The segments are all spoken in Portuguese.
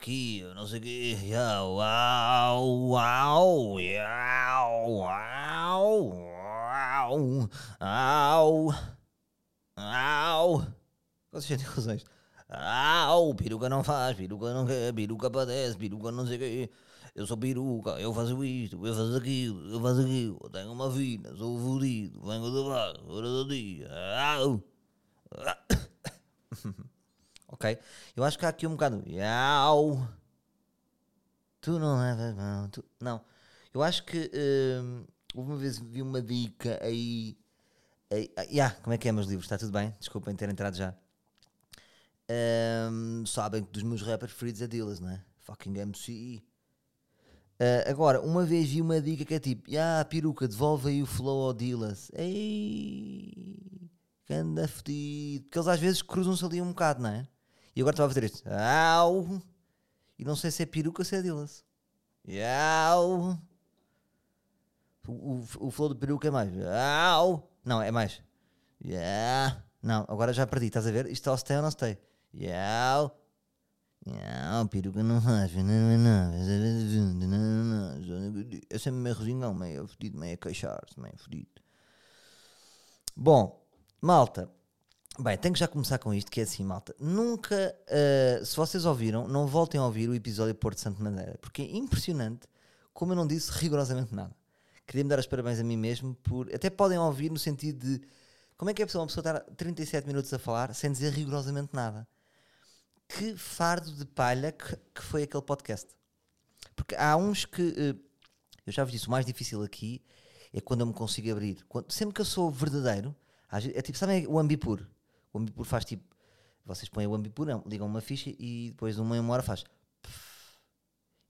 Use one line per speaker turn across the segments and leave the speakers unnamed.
aqui, não sei o quê. Uau, uau, uau, uau, uau, au, au. Têm razões. Au, peruca não faz, peruca não quer, peruca padece, peruca não sei o quê. Eu sou peruca, eu faço isto, eu faço aquilo, eu faço aquilo. Eu tenho uma filha, sou fudido, venho do bar, hora do dia. Au. ok? Eu acho que há aqui um bocado. Au. Tu não levas mão. Tu... Não. Eu acho que hum, uma vez vi uma dica aí. aí ah, yeah, como é que é, meus livros? Está tudo bem? Desculpem ter entrado já. Hum, sabem que dos meus rappers preferidos é Dillas, não é? Fucking MC. Uh, agora, uma vez vi uma dica que é tipo: ah, peruca, devolve aí o flow ao Dillas. Ei, ganda fedido. Porque eles às vezes cruzam-se ali um bocado, não é? E agora estava a fazer isto. Au! E não sei se é peruca ou se é Dillas. Au! O, o, o flow do peruca é mais. Au! Não, é mais. Yeah. Não, agora já perdi, estás a ver? Isto o stay ou não? Yau. Yau, peruca não faz. É sempre meio resingão, meio fedido, meio a queixar-se, meio fedido. Bom, malta. Bem, tenho que já começar com isto, que é assim, malta. Nunca, uh, se vocês ouviram, não voltem a ouvir o episódio Porto Santo Madeira, porque é impressionante como eu não disse rigorosamente nada. Queria-me dar os parabéns a mim mesmo por. Até podem ouvir no sentido de. Como é que é possível uma pessoa estar 37 minutos a falar sem dizer rigorosamente nada? que fardo de palha que, que foi aquele podcast. Porque há uns que. Uh, eu já vos disse, o mais difícil aqui é quando eu me consigo abrir. Quando, sempre que eu sou verdadeiro, é tipo, sabem o Ambipur? O Ambipur faz tipo. Vocês põem o Ambipur, não, ligam uma ficha e depois de uma, uma hora faz.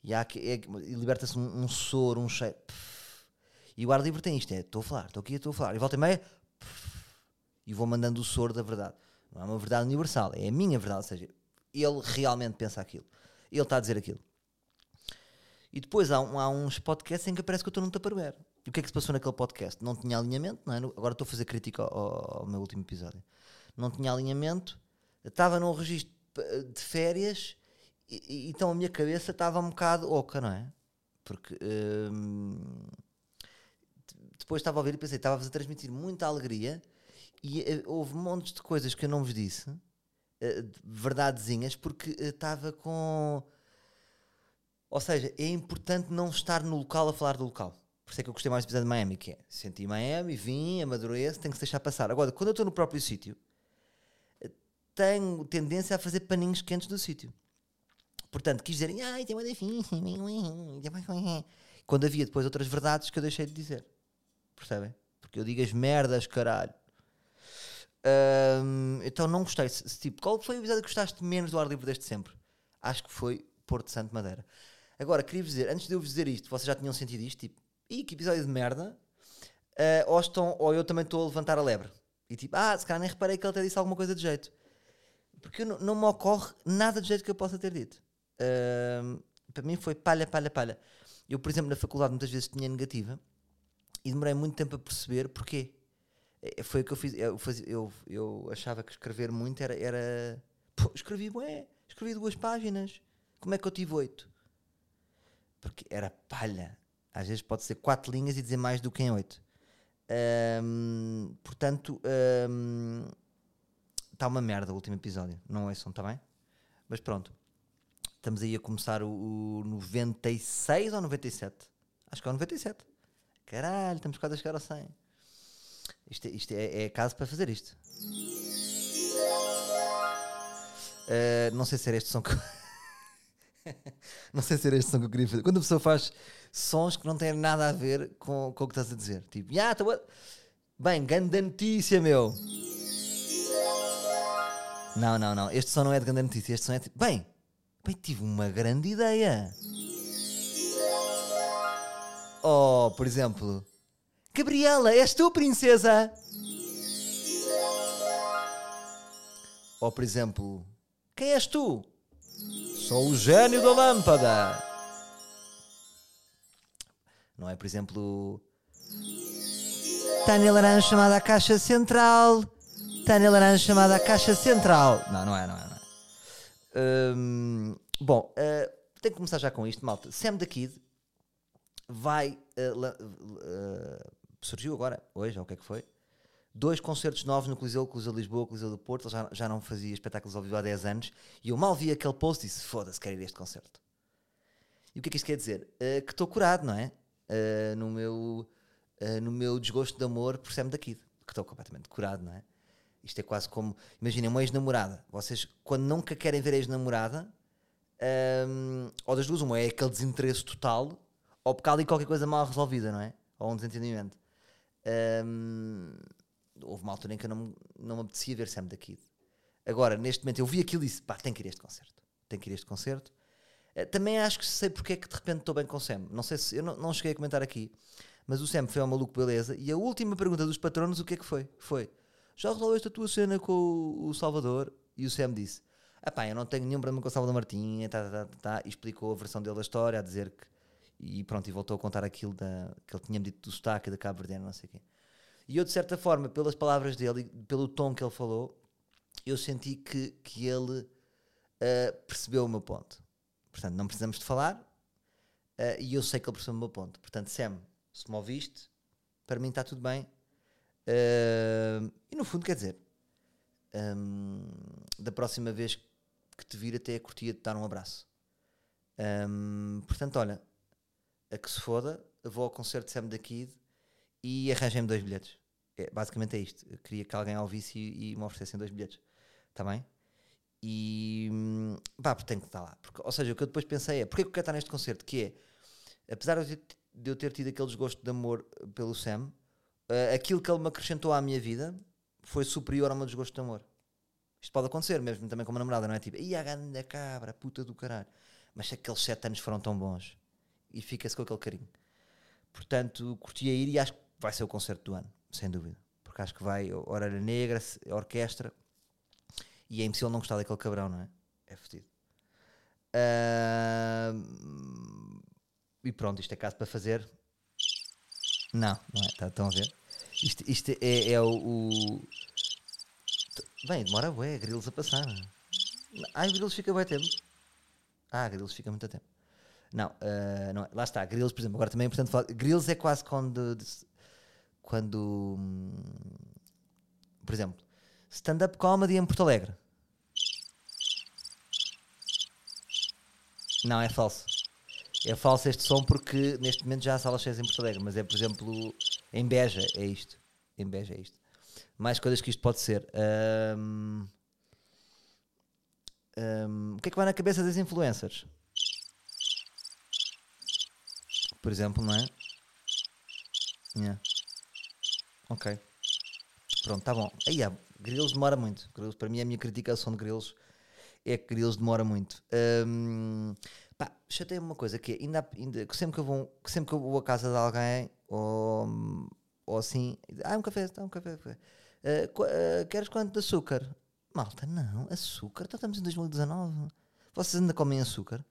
E, é, e liberta-se um, um soro, um cheiro. E o ar livre tem isto: é estou a falar, estou aqui, estou a falar. E volta e meia. E vou mandando o soro da verdade. Não é uma verdade universal, é a minha verdade. Ou seja, ele realmente pensa aquilo. Ele está a dizer aquilo. E depois há, há uns podcasts em que parece que eu estou num tupperware. E o que é que se passou naquele podcast? Não tinha alinhamento, não é? Agora estou a fazer crítica ao, ao meu último episódio. Não tinha alinhamento, estava num registro de férias e, e, então a minha cabeça estava um bocado oca, não é? Porque hum, depois estava a ouvir e pensei, estava a transmitir muita alegria e uh, houve montes de coisas que eu não vos disse uh, verdadezinhas porque estava com. Ou seja, é importante não estar no local a falar do local. Por isso é que eu gostei mais do episódio de Miami, que é senti Miami, vim, amadureço, tenho que se deixar passar. Agora, quando eu estou no próprio sítio, eh, tenho tendência a fazer paninhos quentes do sítio. Portanto, quis dizer, ai, tem uma Quando havia depois outras verdades que eu deixei de dizer. Percebem? Porque eu digo as merdas, caralho. Um, então não gostei. Tipo, qual foi o episódio que gostaste menos do ar livre desde sempre? Acho que foi Porto Santo Madeira. Agora, queria-vos dizer, antes de eu vos dizer isto, vocês já tinham sentido isto? Tipo, ih, que episódio de merda. Uh, ou, estão, ou eu também estou a levantar a lebre. E tipo, ah, se calhar nem reparei que ele até disse alguma coisa de jeito. Porque não, não me ocorre nada de jeito que eu possa ter dito. Uh, para mim foi palha, palha, palha. Eu, por exemplo, na faculdade muitas vezes tinha negativa e demorei muito tempo a perceber porquê. É, foi o que eu fiz. Eu, eu, eu achava que escrever muito era. era pô, escrevi, ué, escrevi duas páginas. Como é que eu tive oito? Porque era palha. Às vezes pode ser quatro linhas e dizer mais do que em oito. Um, portanto, um, está uma merda o último episódio. Não ouçam, está bem? Mas pronto. Estamos aí a começar o, o 96 ou 97? Acho que é o 97. Caralho, estamos quase a chegar ao 100. Isto, é, isto é, é caso para fazer isto. Uh, não sei se era este som que. não sei se era este som que eu queria fazer. Quando a pessoa faz sons que não têm nada a ver com, com o que estás a dizer. Tipo, yeah, tô... bem, grande notícia, meu. Não, não, não. Este som não é de grande notícia. Este som é bem, bem, tive uma grande ideia. Oh, por exemplo, Gabriela, és tu, princesa? Ou, por exemplo, quem és tu? Sou o gênio da lâmpada. Não é, por exemplo, Tânia Laranja chamada a caixa central. Tânia Laranja chamada caixa central. Não, não é, não é. Não é. Hum, Bom, uh, tenho que começar já com isto, malta. Sam da Kid vai. Uh, uh, surgiu agora, hoje, ou o que é que foi? Dois concertos novos no Coliseu, Coliseu de Lisboa, Coliseu do Porto. Ele já, já não fazia espetáculos ao vivo há 10 anos. E eu mal vi aquele post e disse: foda-se, quero ir a este concerto. E o que é que isto quer dizer? Uh, que estou curado, não é? Uh, no, meu, uh, no meu desgosto de amor por Sam da Kid. Que estou completamente curado, não é? Isto é quase como. Imaginem uma ex-namorada. Vocês, quando nunca querem ver a ex-namorada, hum, ou das duas, uma é aquele desinteresse total, ou porque há ali qualquer coisa mal resolvida, não é? Ou um desentendimento. Hum, houve uma altura em que eu não, não me apetecia ver Sam da Kid. Agora, neste momento, eu vi aquilo e disse: pá, tenho que ir a este concerto. Tenho que ir a este concerto. Eh, Também acho que sei porque é que de repente estou bem com o Sam. Não sei se. Eu não, não cheguei a comentar aqui, mas o Sam foi ao maluco beleza. E a última pergunta dos patronos, o que é que foi? Foi: já resolveste a tua cena com o, Salvador? E o Sam disse: ah pá, eu não tenho nenhum problema com o Salvador Martinha, tá, tá, tá, tá, e explicou a versão dele da história, a dizer que. E pronto, e voltou a contar aquilo da, que ele tinha-me dito do sotaque da Cabo Verde, não sei o quê. E eu, de certa forma, pelas palavras dele pelo tom que ele falou, eu senti que, que ele ah, percebeu o meu ponto. Portanto, não precisamos de falar ah, e eu sei que ele percebeu o meu ponto. Portanto, Sam, se me ouviste, para mim está tudo bem. Ah, e no fundo, quer dizer, hum, da próxima vez que te vir, até curtia de dar um abraço. Hum, portanto, olha, a que se foda, vou ao concerto de Sam da Kid e arranjem-me dois bilhetes. É, basicamente é isto. Eu queria que alguém ouvisse e, e me oferecessem dois bilhetes. Está bem? E hum, pá, porque tenho que estar lá. Porque, ou seja, o que eu depois pensei é porque que eu quero estar neste concerto? Que é, apesar de eu ter, tido aquele desgosto de amor pelo Sam, eh, aquilo que ele me acrescentou à minha vida foi superior ao meu desgosto de amor. Isto pode acontecer mesmo também com uma namorada, não é? Tipo, ia a grande cabra, puta do caralho. Mas aqueles sete anos foram tão bons e fica-se com aquele carinho. Portanto, curti a ir e acho que vai ser o concerto do ano, sem dúvida. Porque acho que vai Orelha Negra, orquestra e é impossível não gostar daquele cabrão, não é? É fedido. Ahm, e pronto, isto é caso para fazer. Não, não é? Tá- Estão a ver? Isto, isto é, é o, o- Bem, demora bué, grilos a passar. Ah, grilos fica bué tempo. Ah, grilos fica muito tempo. Não, ah, não é. lá está, grilos, por exemplo, agora também é importante falar. Grilos é quase quando. Quando. hum, Por exemplo, stand-up comedy em Porto Alegre. Não, é falso. É falso este som porque neste momento já há salas cheias em Porto Alegre, mas é, por exemplo, em Beja, é isto. Em Beja é isto. Mais coisas que isto pode ser. Ahm, ahm, o que é que vai na cabeça das influencers? Por exemplo, não é? Yeah. Ok. Pronto, tá bom. Aí, ah, Grilos demora muito. Grilos, para mim, a minha criticação de Grilos é que Grilos demora muito. Ahm, pá, chateia-me uma coisa que é, ainda, ainda, que sempre, que eu vou, sempre que eu vou à casa de alguém ou, ou assim, ah, um café, tá, um café. qu- ah, queres quanto de açúcar? Malta, não, açúcar, então estamos em 2019. Vocês ainda comem açúcar?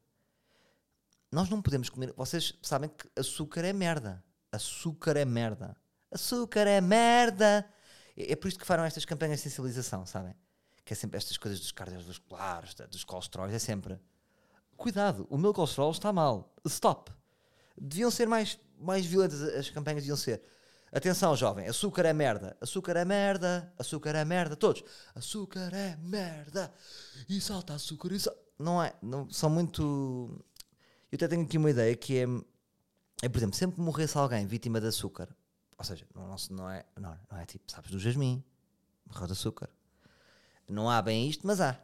Nós não podemos comer. Vocês sabem que açúcar é merda. Açúcar é merda. Açúcar é merda. É, é por isso que farão estas campanhas de sensibilização, sabem? Que é sempre estas coisas dos cardiovasculares, dos colesteróis, é sempre. Cuidado, o meu colesterol está mal. Stop. Deviam ser mais, mais violentas as campanhas, deviam ser. Atenção, jovem, açúcar é merda, açúcar é merda, açúcar é merda, todos. Açúcar é merda, e salta açúcar, e salta. Não é, não, são muito. Eu até tenho aqui uma ideia que é, é por exemplo, sempre que morresse alguém vítima de açúcar, ou seja, não, não, é, não, não é tipo, sabes, do jasmim, morreu de açúcar. Não há bem isto, mas há.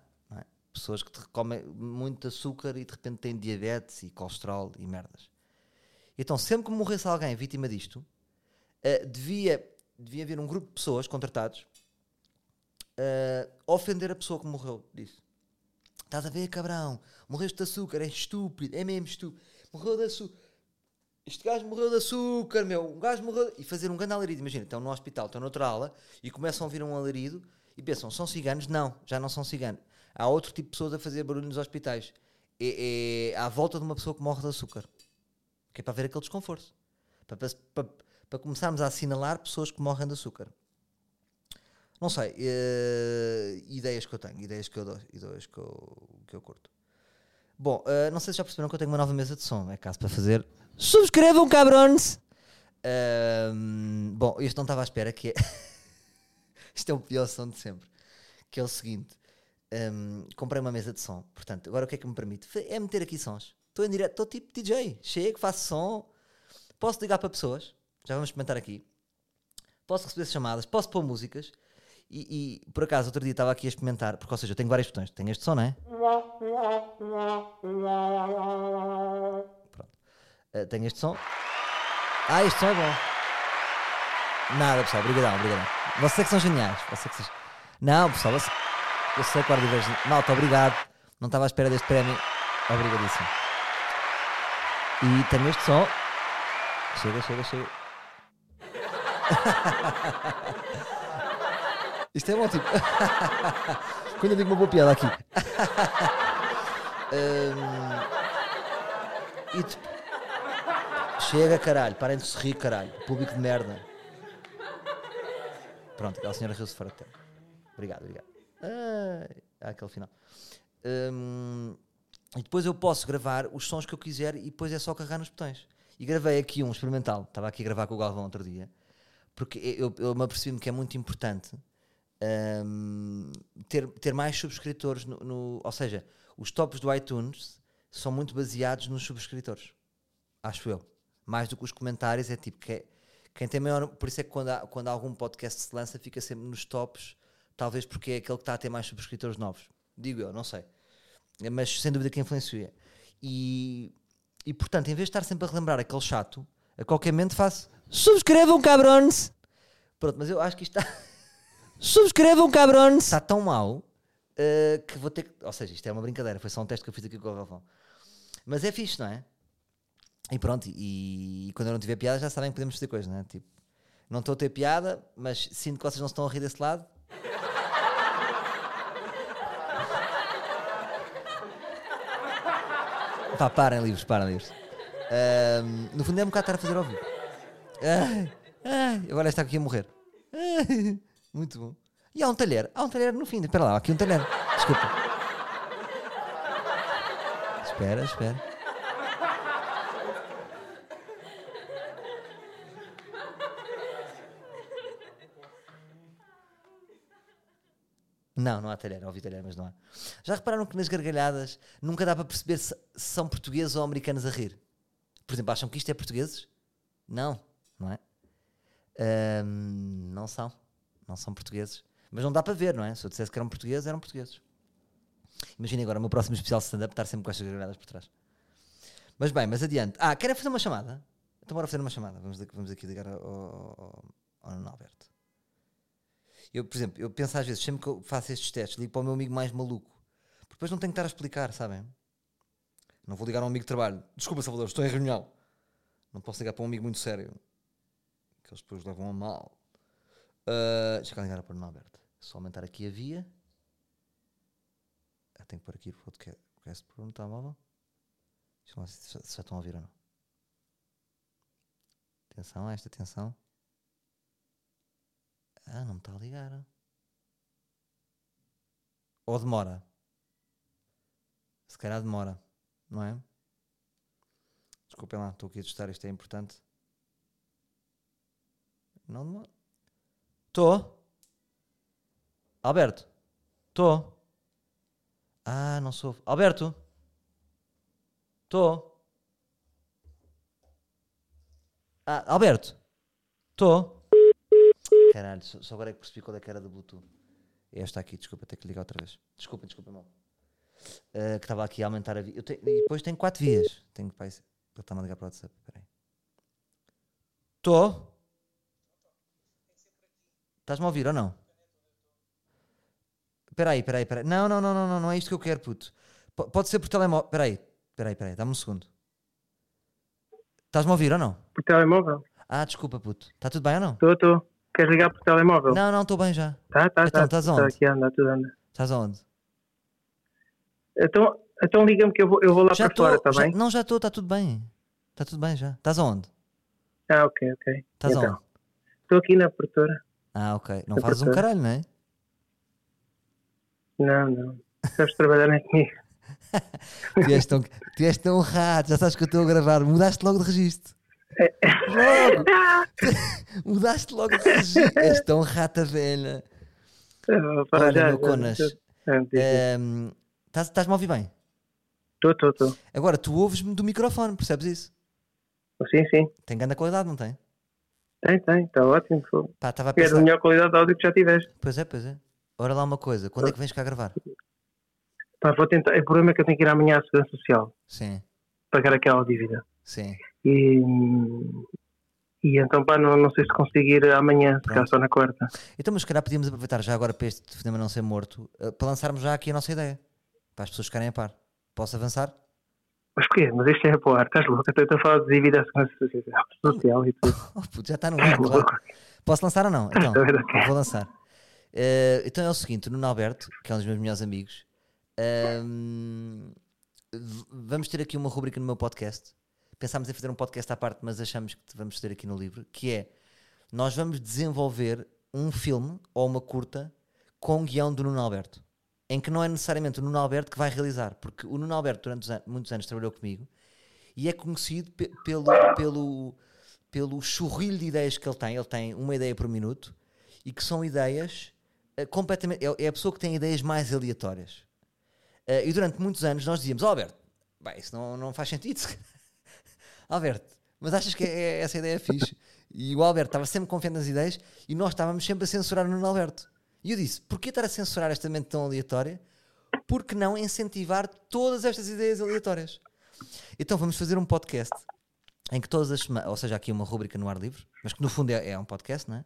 Pessoas que comem muito açúcar e de repente têm diabetes e colesterol e merdas. Então, sempre que morresse alguém vítima disto, eh, devia, devia haver um grupo de pessoas contratados a ofender a pessoa que morreu disso. Estás a ver, cabrão? Morreste de açúcar, é estúpido, é mesmo estúpido. Morreu de açúcar. Este gajo morreu de açúcar, meu. Um gajo morreu. de-" E fazer um grande alarido. Imagina, estão no hospital, estão noutra ala e começam a ouvir um alarido e pensam, são ciganos? Não, já não são ciganos. Há outro tipo de pessoas a fazer barulho nos hospitais. É, é à volta de uma pessoa que morre de açúcar. Que é para ver aquele desconforto. Para, para, para, começarmos a assinalar pessoas que morrem de açúcar. Não sei. eh, ideias que eu tenho, ideias que eu dou, ideias que eu, que eu curto. Bom, uh, não sei se já perceberam que eu tenho uma nova mesa de som. É caso para fazer. Subscrevam, cabrões! Uh, bom, este não estava à espera que é. Isto é o pior som de sempre. Que é o seguinte: um, comprei uma mesa de som. Portanto, agora o que é que me permite? É meter aqui sons. Estou em direto, estou tipo DJ. Chego, faço som. Posso ligar para pessoas. Já vamos experimentar aqui. Posso receber chamadas, posso pôr músicas. E, e, por acaso, outro dia estava aqui a experimentar, porque, ou seja, eu tenho vários botões. Tenho este som, não é? Pronto. Uh, tenho este som. Ah, este som é bom. Nada, pessoal. Obrigadão, obrigadão. Vocês é que são geniais. Vocês é que são... Não, pessoal, você... eu sei que o Ardivejo. Malta, obrigado. Não estava à espera deste prémio. Obrigadíssimo. E tenho este som. Chega, chega, chega. Isto é tipo. Quando eu digo uma boa piada aqui. um... Chega, caralho. Parem de se rir, caralho. Público de merda. Pronto, aquela senhora riu-se fora de tempo. Obrigado, obrigado. Ah, aquele final. Um... E depois eu posso gravar os sons que eu quiser e depois é só carregar nos botões. E gravei aqui um experimental. Estava aqui a gravar com o Galvão outro dia. Porque eu, eu me apercebi-me que é muito importante um, ter, ter mais subscritores. No, no, ou seja, os tops do iTunes são muito baseados nos subscritores. Acho eu. Mais do que os comentários. É tipo que é, quem tem maior. Por isso é que quando, há, quando algum podcast se lança, fica sempre nos tops. Talvez porque é aquele que está a ter mais subscritores novos. Digo eu, não sei. Mas sem dúvida que influencia. E, e portanto, em vez de estar sempre a relembrar aquele chato, a qualquer momento faço subscrevam cabrões. Pronto, mas eu acho que isto está. subscrevam cabrões. Está tão mal uh, que vou ter que. Ou seja, isto é uma brincadeira, foi só um teste que eu fiz aqui com o Galvão. Mas é fixe, não é? E pronto, e, e, quando eu não tiver piada já sabem que podemos fazer coisas, não é? Tipo, não estou a ter piada, mas sinto que vocês não estão a rir desse lado. Pá, parem livros, parem livros. No fundo é um bocado estar a fazer ai, agora está aqui a morrer. Muito bom. E há um talher. Há um talher no fim. Espera lá, há aqui um talher. Desculpa. Espera, espera. Não, não há talher, ouvi talher, mas não há. Já repararam que nas gargalhadas nunca dá para perceber se, são portugueses ou americanos a rir? Por exemplo, acham que isto é portugueses? Não, não é? Não são. Não são portugueses. Mas não dá para ver, não é? Se eu dissesse que eram portugueses, eram portugueses. Imaginem agora o meu próximo especial stand-up estar sempre com estas gargalhadas por trás. Mas bem, mas adiante. Ah, querem fazer uma chamada? Então bora fazer uma chamada. Vamos, vamos aqui ligar ao, ao, ao. Eu, por exemplo, eu penso às vezes, sempre que eu faço estes testes, ligo para o meu amigo mais maluco. Porque depois não tenho que estar a explicar, sabem? Não vou ligar a um amigo de trabalho. Desculpa, Salvador, estou em reunião. Não posso ligar para um amigo muito sério. Que eles depois levam a mal. Uh, deixa eu ligar para o Norberto. Só aumentar aqui a via. Ah, tenho que pôr aqui o podcast por um telemóvel. Deixa ver se já estão a ouvir ou não. Atenção a esta atenção. Ah, não me está a ligar. Ou demora. Se calhar demora, não é? Desculpem lá, estou aqui a testar, isto é importante. Não demora. Estou. Alberto. Estou. Ah, não sou. Alberto. Estou. Ah, Alberto. Estou. Caralho, só, só agora é que percebi qual é que era do Bluetooth. É esta aqui, desculpa, ter que ligar outra vez. Desculpa, desculpa, mal. Uh, que estava aqui a aumentar a via. Te... E depois tenho quatro vias. Tenho pai. Ele está-me a ligar para o WhatsApp. Espera aí. Estou? Estás-me a ouvir ou não? Espera aí, espera aí, espera aí. Não, não, não, não, não, não é isto que eu quero, puto. P pode ser por telemóvel. Espera aí, espera aí, espera aí. Dá-me um segundo. Estás-me a ouvir ou não?
Por telemóvel.
Ah, desculpa, puto. Está tudo bem ou não?
Estou, estou. Queres ligar por telemóvel?
Não, não, estou bem já.
Tá, tá,
então,
tá.
estás
Tá
onde?
aqui anda, tudo anda.
Estás aonde?
Então, então liga-me que eu vou, eu vou lá
Já
para fora,
estou.
está bem?
Não, já estou, está tudo bem. Está tudo bem já. Estás aonde?
Ah, ok, ok.
Estás
então,
aonde?
Estou aqui na produtora.
Ah, ok. Não
Na
fazes um
produtora.
caralho, não é?
Não, não. Sabes trabalhar nem comigo.
Tu és tão, tu és tão rato, já sabes que eu estou a gravar. Mudaste logo de registro. Logo! Mudaste logo de registro. És tão rata velha.
Para
Olha,
já,
meu Conas,
diz.
Ehm, estás- Estás-me a ouvir bem?
Estou, estou, estou.
Agora, tu ouves-me do microfone, percebes isso?
Sim, sim.
Tem grande qualidade, não tem?
Tem, tem. Está ótimo.
Pá, estava a
É da
pensar.
melhor qualidade de áudio que já tiveste.
Pois é, pois é. Ora lá uma coisa, quando é que vens cá gravar?
Pá, vou tentar. O problema é que eu tenho que ir amanhã à Segurança Social.
Sim,
Pagar aquela dívida.
sim.
E, e então, pá, não, não sei se consigo ir amanhã, se calhar só na quarta.
Então, mas se calhar podíamos aproveitar já agora para este telefonema não ser morto, eh, para lançarmos já aqui a nossa ideia. Para as pessoas ficarem a par. Posso avançar?
Mas porquê? Mas isto é para ar. Estás louco? Eu estou a falar de dívida à Social- e tudo.
Oh, puto, já está no ar, claro. Posso lançar ou não? Então, vou lançar. Eh, então é o seguinte: o Nuno Alberto, que é um dos meus melhores amigos, v- vamos ter aqui uma rubrica no meu podcast. Pensámos em fazer um podcast à parte, mas achamos que vamos ter aqui no livro, que é nós vamos desenvolver um filme ou uma curta com guião do Nuno Alberto. Em que não é necessariamente o Nuno Alberto que vai realizar, porque o Nuno Alberto durante os an- muitos anos trabalhou comigo e é conhecido pe- pelo, pelo, pelo churrilho de ideias que ele tem. Ele tem uma ideia por minuto e que são ideias eh, completamente. É, é a pessoa que tem ideias mais aleatórias. Eh, e durante muitos anos nós dizíamos: "Oh, Alberto, bem, isso não, não faz sentido. Alberto, mas achas que é- é- essa ideia é fixe? E o Alberto estava sempre confiante nas ideias e nós estávamos sempre a censurar o Nuno Alberto. E eu disse: porquê estar a censurar esta mente tão aleatória? Por que não incentivar todas estas ideias aleatórias? Então vamos fazer um podcast em que todas as semanas, ou seja, aqui uma rúbrica no ar livre, mas que no fundo é, é um podcast, não é?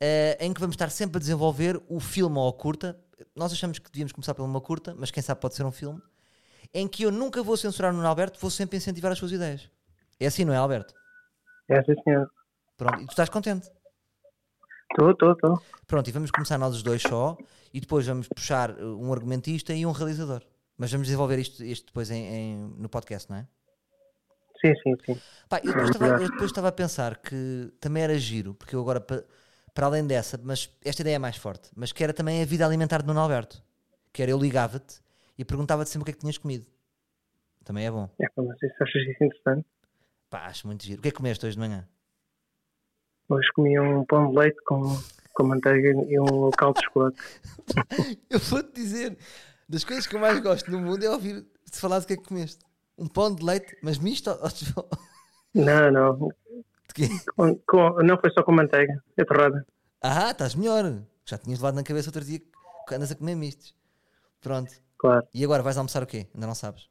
Eh, em que vamos estar sempre a desenvolver o filme ou a curta. Nós achamos que devíamos começar por uma curta, mas quem sabe pode ser um filme. Em que eu nunca vou censurar o Nuno Alberto, vou sempre incentivar as suas ideias. É assim, não é, Alberto?
É sim, senhor.
Pronto, e tu estás contente?
Estou, estou, estou.
Pronto, e vamos começar nós os dois só, e depois vamos puxar uh, um argumentista e um realizador. Mas vamos desenvolver isto, isto depois em- em- no podcast, não é?
Sim, sim, sim.
Pá, eu, depois estava, eu depois estava a pensar que também era giro, porque eu agora, pa- para além dessa, mas esta ideia é mais forte, mas que era também a vida alimentar de Nuno Alberto. Que era eu ligava-te e perguntava-te sempre o que é que tinhas comido. Também é bom.
É, mas isso achas isso interessante?
Pá, acho muito giro. O que é que comeste hoje de manhã?
Hoje comi um pão de leite com, com manteiga e um caldo de chocolate.
Eu vou-te dizer, das coisas que eu mais gosto no mundo é ouvir-te falar do que é que comeste. Um pão de leite, mas misto ou-
Não, não. Com- com- não foi só com manteiga. É torrada.
Ah, estás melhor. Já tinhas levado na cabeça outro dia que andas a comer mistos. Pronto.
Claro.
E agora vais almoçar o quê? Ainda não sabes?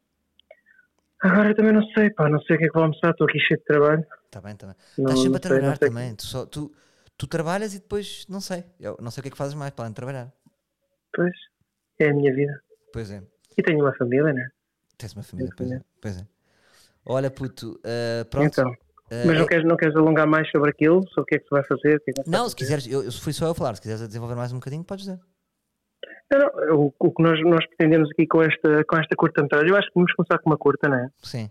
Agora eu também não sei, pá. Não sei o que é que vou almoçar. Estou aqui cheio de trabalho.
Está bem, está bem.
Não-
Estás sempre a trabalhar
sei.
também. Tu, só, tu, tu trabalhas e depois, não sei. Eu não sei o que é que fazes mais para além de trabalhar.
Pois. É a minha vida.
Pois é.
E tenho uma família, né?
Tens uma família, pois é. Pois é. Olha, puto, ah, pronto.
Então.
Ah,
Mas não
é-
queres, não queres alongar mais sobre aquilo? Sobre o que é que se vai fazer? que é que não se fazer?
quiseres, eu, eu fui só eu a falar. Se quiseres desenvolver mais um bocadinho, podes dizer.
Não, não, o, o que nós, nós pretendemos aqui com esta, com esta curta-metragem, eu acho que vamos começar com uma curta, não é?
Sim.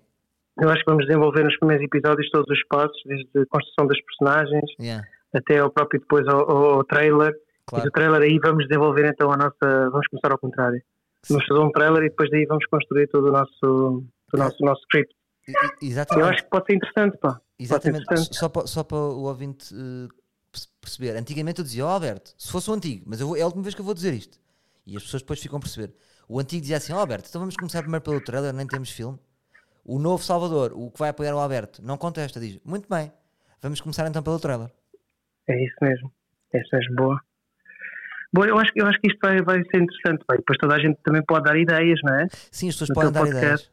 Eu acho que vamos desenvolver nos primeiros episódios todos os passos, desde a construção das personagens
Yeah,
até ao próprio depois ao, ao- ao trailer. E
claro.
do trailer aí vamos desenvolver então a nossa. Vamos começar ao contrário. Vamos fazer um trailer e depois daí vamos construir todo o nosso, o nosso, o nosso script.
E- e-
Eu
Exatamente.
acho que pode ser interessante, pá.
Exatamente,
interessante.
só para, só para o ouvinte perce- perceber. Antigamente eu dizia, ó Alberto, se fosse o antigo, mas eu vou- é a última vez que eu vou dizer isto. E as pessoas depois ficam a perceber. O antigo dizia assim, ó Alberto, então vamos começar primeiro pelo trailer, nem temos filme. O novo Salvador, o que vai apoiar o Alberto, não contesta, diz, muito bem, vamos começar então pelo trailer.
É isso mesmo. É isso mesmo, boa. Bom, eu acho, que- eu acho que isto vai, vai ser interessante. E depois toda a gente também pode dar ideias, não é?
Sim, as pessoas
No
podem dar
podcast,
ideias.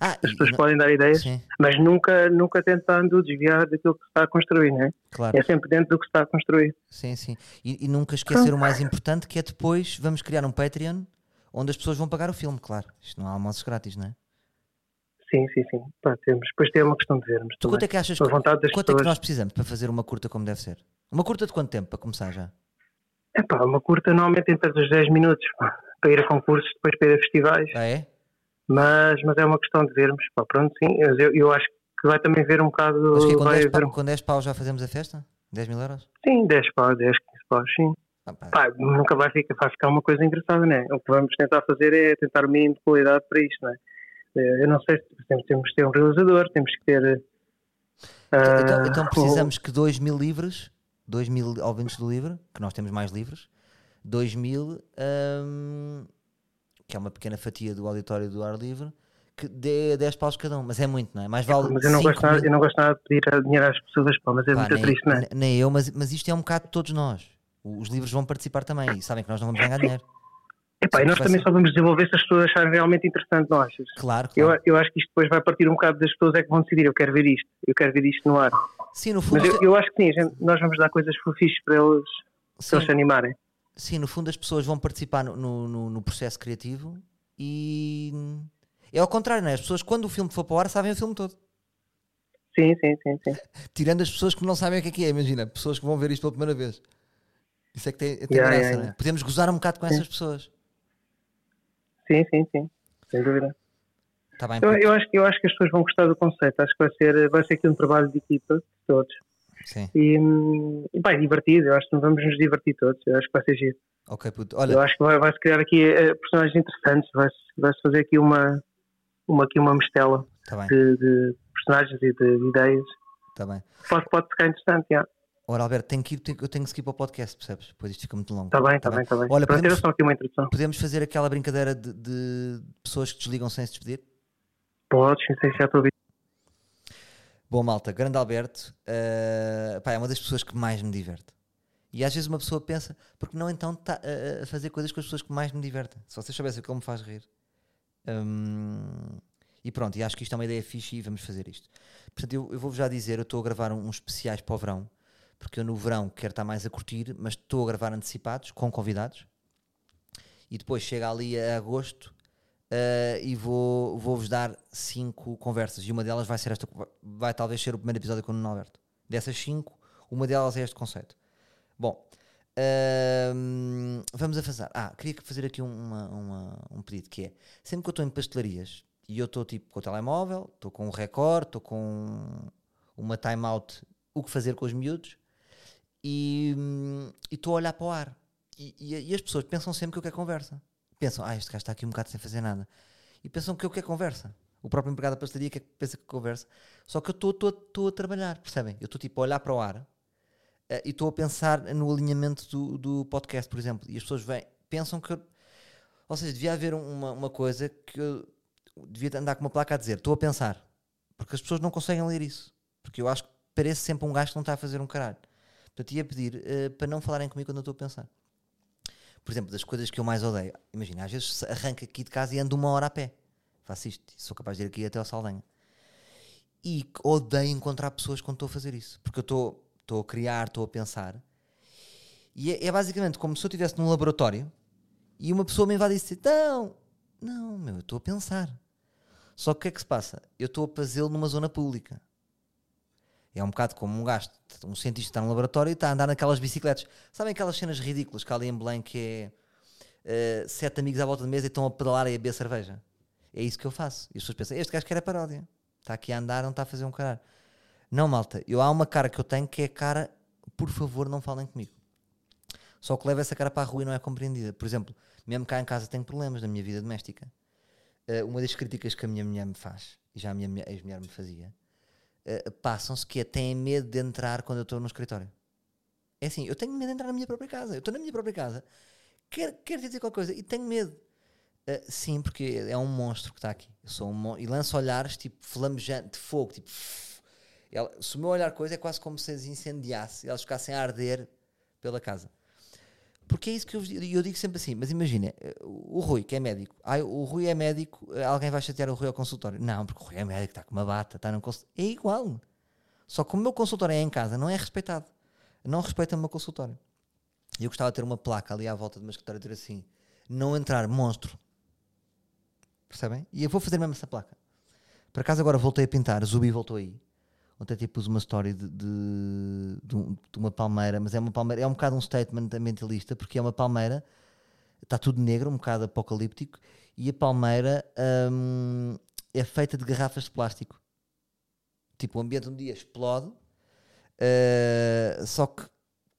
Ah,
As pessoas
e-
podem dar ideias,
Sim,
mas nunca, nunca tentando desviar daquilo que se está a construir, não é?
claro.
É sempre dentro do que se está a construir.
Sim, sim. E, e nunca esquecer o mais importante que é depois vamos criar um Patreon onde as pessoas vão pagar o filme, claro. Isto não há almoços grátis, não é?
Sim, sim, sim. Pá, temos. Depois tem uma questão de vermos.
Tu
também.
quanto é que achas que, quanto é que nós precisamos para fazer uma curta como deve ser? Uma curta de quanto tempo para começar já?
É pá, uma curta normalmente entre os 10 minutos, pá, para ir a concursos, depois para ir a festivais.
Ah, é?
Mas, mas é uma questão de vermos. Pá, pronto, sim. Eu, eu acho que vai também ver um bocado.
Mas que é com
vai
10,
haver um-
com 10 paus já fazemos a festa? 10 mil euros?
Sim, 10 paus, 10, 15 paus, sim.
Ah, pá,
Pá, nunca vai ficar, vai ficar uma coisa engraçada, né? O que vamos tentar fazer é tentar o mínimo de qualidade para isto, né? Eh, Eu não sei se temos, temos que ter um realizador, temos que ter. ah,
então, então
um-
precisamos que 2 mil livros, 2 mil ouvintes do livro, que nós temos mais livros, 2 mil, hum, que é uma pequena fatia do auditório do ar livre, que dê 10 paus cada um, mas é muito, não é? Mais vale
Mas eu não, gosto nada, eu não gosto nada de pedir dinheiro às pessoas, pá, mas é
Pá,
muito
nem,
triste, não é?
ne- nem eu, mas, mas isto é um bocado de todos nós. Os livros vão participar também e sabem que nós não vamos ganhar dinheiro.
Epá, e nós também só vamos desenvolver se as pessoas acharem realmente interessante, não achas?
Claro,
Eu,
claro.
eu acho que isto depois vai partir um bocado das pessoas é que vão decidir, eu quero ver isto, eu quero ver isto no ar.
Sim, no fundo,
Mas eu, eu acho que sim, gente- nós vamos dar coisas fofis para eles, para eles se animarem.
Sim, no fundo as pessoas vão participar no, no, no- processo criativo e é ao contrário, não é? As pessoas, quando o filme for para o ar, sabem o filme todo.
Sim, sim, sim, sim.
Tirando as pessoas que não sabem o que é que é, imagina, pessoas que vão ver isto pela primeira vez. Isso é que tem, tem
Yeah,
graça,
yeah,
não é?
yeah.
Podemos gozar um bocado com
Sim.
essas pessoas.
Sim, sim, sim. Sem dúvida.
Está bem?
Eu, eu acho, que- eu acho que as pessoas vão gostar do conceito. Acho que vai ser, vai ser aqui um trabalho de equipa de todos.
Sim.
E, e bem, divertido. Eu acho que vamos nos divertir todos. Eu acho que vai ser giro.
Ok, puto.
Eu
Olha,
acho que vai- vai-se criar aqui eh, personagens interessantes. Vai-se vai-se fazer aqui uma, uma, aqui uma mistela
está bem,
de, de personagens e de ideias.
está bem.
Pode, pode ficar interessante, já.
Ora, Alberto, tenho que ir, tenho- eu tenho que seguir para o podcast, percebes? Depois isto fica muito longo.
Está bem,
Tá
está bem, está bem.
Olha,
Pronto,
podemos-
aqui uma introdução.
Podemos fazer aquela brincadeira de, de pessoas que desligam sem se despedir?
Podes, se já estou a ouvir.
Bom, malta, grande Alberto, eh, pá, é uma das pessoas que mais me diverte. E às vezes uma pessoa pensa, porque não então tá, eh, a fazer coisas com as pessoas que mais me divertem? Se vocês soubessem o que ele me faz rir. Hum, e pronto, e acho que isto é uma ideia fixe e vamos fazer isto. Portanto, eu, eu vou-vos já dizer, eu estou a gravar um- uns especiais para o verão, porque eu no verão quero estar mais a curtir, mas estou a gravar antecipados, com convidados. E depois chega ali a agosto Uh, e vou, vou-vos dar cinco conversas. E uma delas vai ser esta vai talvez ser o primeiro episódio com o Nuno Alberto. Dessas cinco, uma delas é este conceito. Bom hum, vamos a fazer ah, queria fazer aqui uma, uma- um pedido que é, sempre que eu estou em pastelarias e eu estou tipo com o telemóvel estou com um recorde, estou com uma timeout o que fazer com os miúdos hum, e estou a olhar para o ar. E, e- e as pessoas pensam sempre que eu quero conversa pensam, ah, este gajo está aqui um bocado sem fazer nada. E pensam que eu quero conversa. O próprio empregado da pastelaria que é pensa que conversa. Só que eu estou a trabalhar, percebem? Eu estou tipo a olhar para o ar eh, e estou a pensar no alinhamento do, do podcast, por exemplo. E as pessoas vêm, pensam que eu. Ou seja, devia haver uma, uma coisa que eu devia andar com uma placa a dizer, estou a pensar. Porque as pessoas não conseguem ler isso. Porque eu acho que parece sempre um gajo que não está a fazer um caralho. Portanto, ia pedir eh, para não falarem comigo quando eu estou a pensar por exemplo, das coisas que eu mais odeio. Imagina, às vezes arranco aqui de casa e ando uma hora a pé. Faço isto. e Sou capaz de ir aqui até ao Saldanha. E odeio encontrar pessoas quando estou a fazer isso. Porque eu estou, estou a criar, estou a pensar. E é, é basicamente como se eu estivesse num laboratório e uma pessoa me invadisse. Não, não, meu, eu estou a pensar. Só que o que é que se passa? Eu estou a fazê-lo numa zona pública. É um bocado como um gajo, um cientista está no laboratório e está a andar naquelas bicicletas. Sabem aquelas cenas ridículas que há ali em Belém que é eh, sete amigos à volta da mesa e estão a pedalar e a beber cerveja? É isso que eu faço. E as pessoas pensam, este gajo quer a paródia. Está aqui a andar, não está a fazer um caralho. Não, malta, eu há uma cara que eu tenho que é a cara, por favor, não falem comigo. Só que leva essa cara para a rua e não é compreendida. Por exemplo, mesmo cá em casa tenho problemas na minha vida doméstica. Eh, uma das críticas que a minha mulher me faz, e já a minha mulher- ex-mulher me fazia, eh, passam-se que é têm medo de entrar quando eu estou no escritório. É assim, eu tenho medo de entrar na minha própria casa. Eu estou na minha própria casa, quero, quero dizer qualquer coisa e tenho medo. Eh, sim, porque é um monstro que está aqui. Eu sou um e lanço olhares tipo flamejante, de fogo, tipo. Ela- se o meu olhar coisa é quase como se as incendiasse e elas ficassem a arder pela casa. Porque é isso que eu, e eu digo sempre assim, mas imagina, eh, o Rui, que é médico, ai, o Rui é médico, eh, alguém vai chatear o Rui ao consultório. Não, porque o Rui é médico, está com uma bata, está num consultório. É igual. Só que o meu consultório é em casa, não é respeitado. Não respeita o meu consultório. E eu gostava de ter uma placa ali à volta do meu escritório, ter assim, não entrar monstro. Percebem? E eu vou fazer mesmo essa placa. Por acaso agora voltei a pintar, Zubi voltou aí. Ontem tipo uma história de, de, de um- de uma palmeira, mas é uma palmeira, é um bocado um statement ambientalista, porque é uma palmeira, está tudo negro, um bocado apocalíptico, e a palmeira hum, é feita de garrafas de plástico. Tipo, o ambiente um dia explode, eh, só que